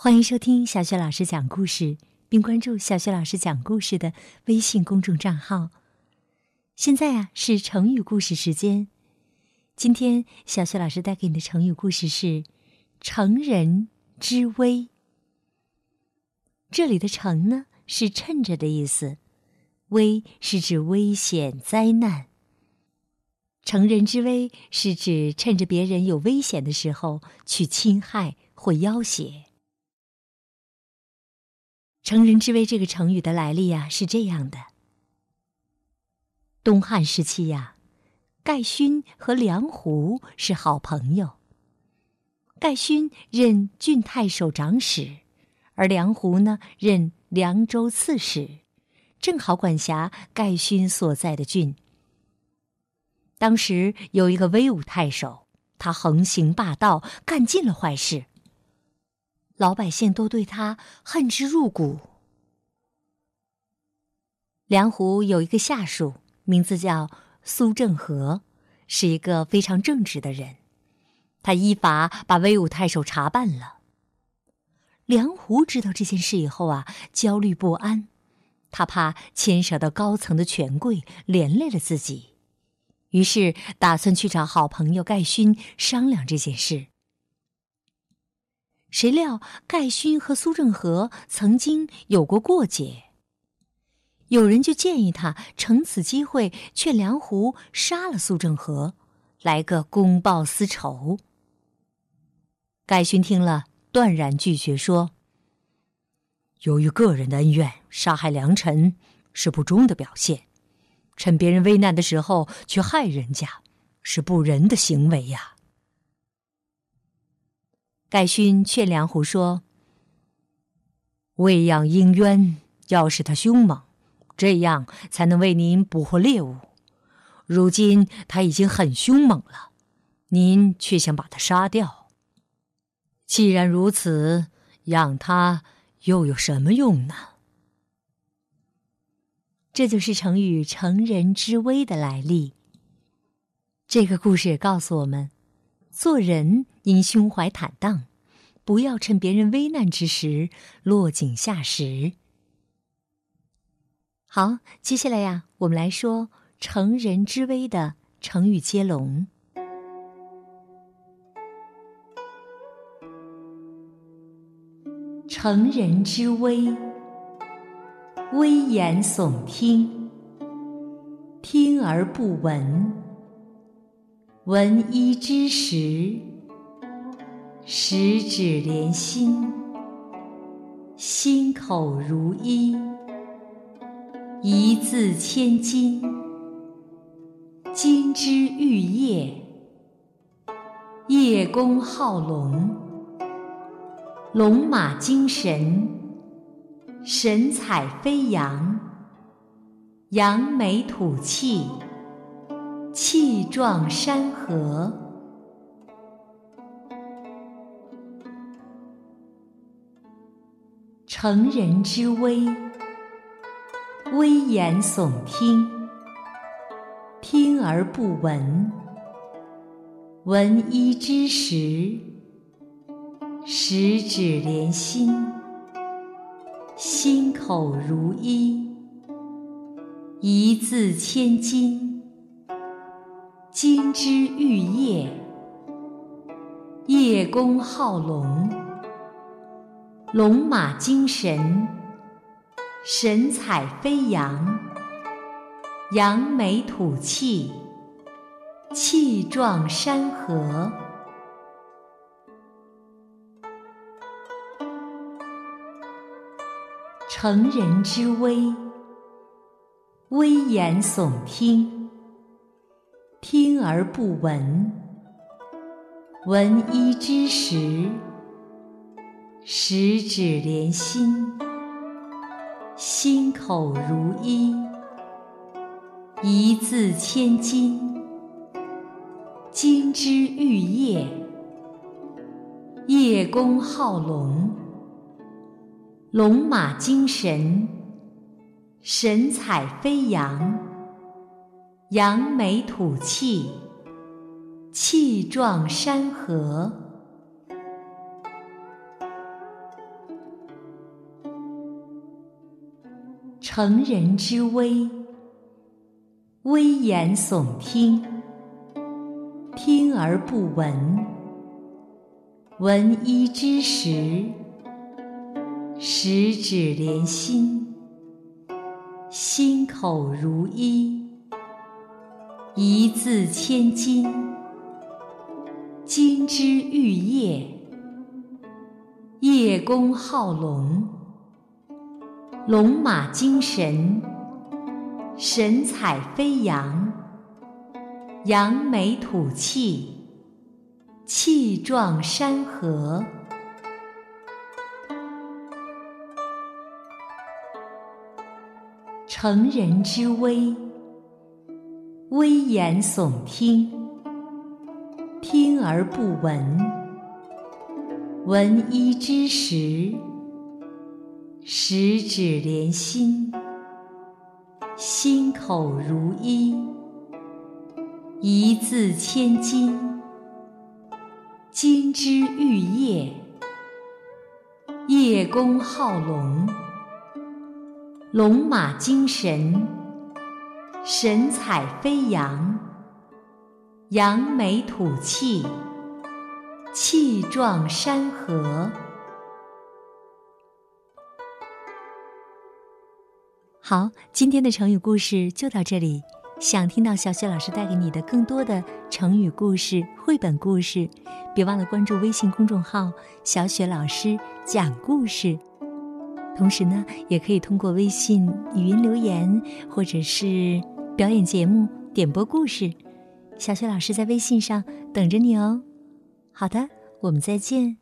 欢迎收听小雪老师讲故事，并关注小雪老师讲故事的微信公众账号。现在啊是成语故事时间，今天小雪老师带给你的成语故事是“乘人之危”。这里的“乘”呢是趁着的意思，“危”是指危险灾难。乘人之危是指趁着别人有危险的时候去侵害或要挟。乘人之危这个成语的来历呀，是这样的：东汉时期呀，盖勋和梁胡是好朋友。盖勋任郡太守长史，而梁胡呢任凉州刺史，正好管辖盖勋所在的郡。当时有一个威武太守，他横行霸道，干尽了坏事。老百姓都对他恨之入骨。梁胡有一个下属，名字叫苏正和，是一个非常正直的人。他依法把威武太守查办了。梁胡知道这件事以后啊，焦虑不安，他怕牵涉到高层的权贵，连累了自己，于是打算去找好朋友盖勋商量这件事。谁料盖勋和苏正和曾经有过过节，有人就建议他乘此机会劝梁胡杀了苏正和，来个公报私仇。盖勋听了断然拒绝说：“由于个人的恩怨，杀害良臣是不忠的表现，趁别人危难的时候去害人家，是不仁的行为呀。”盖勋劝梁胡说：“喂养鹰鸢，要使它凶猛，这样才能为您捕获猎物。如今他已经很凶猛了，您却想把它杀掉。既然如此，养它又有什么用呢？”这就是成语“乘人之危”的来历。这个故事也告诉我们。做人应胸怀坦荡，不要趁别人危难之时落井下石。好，接下来呀，我们来说“乘人之危”的成语接龙。“乘人之危”，危言耸听，听而不闻。闻一之时，十指连心，心口如一，一字千金，金枝玉叶，叶公好龙，龙马精神，神采飞扬，扬眉吐气。气壮山河，成人之危，危言耸听，听而不闻；闻一知十，十指连心，心口如一，一字千金。金枝玉叶，叶公好龙，龙马精神，神采飞扬，扬眉吐气，气壮山河。乘人之危，危言耸听。听而不闻，闻一知十，十指连心，心口如一，一字千金，金枝玉叶，叶公好龙，龙马精神，神采飞扬。扬眉吐气，气壮山河。成人之危，危言耸听，听而不闻，闻一知十，十指连心，心口如一。一字千金，金枝玉叶，叶公好龙。龙马精神，神采飞扬；扬眉吐气，气壮山河。成人之危，危言耸听，听而不闻；闻一知十。十指连心，心口如一，一字千金，金枝玉叶，叶公好龙，龙马精神，神采飞扬，扬眉吐气，气壮山河。好，今天的成语故事就到这里。想听到小雪老师带给你的更多的成语故事、绘本故事，别忘了关注微信公众号“小雪老师讲故事”。同时呢，也可以通过微信语音留言，或者是表演节目、点播故事。小雪老师在微信上等着你哦。好的，我们再见。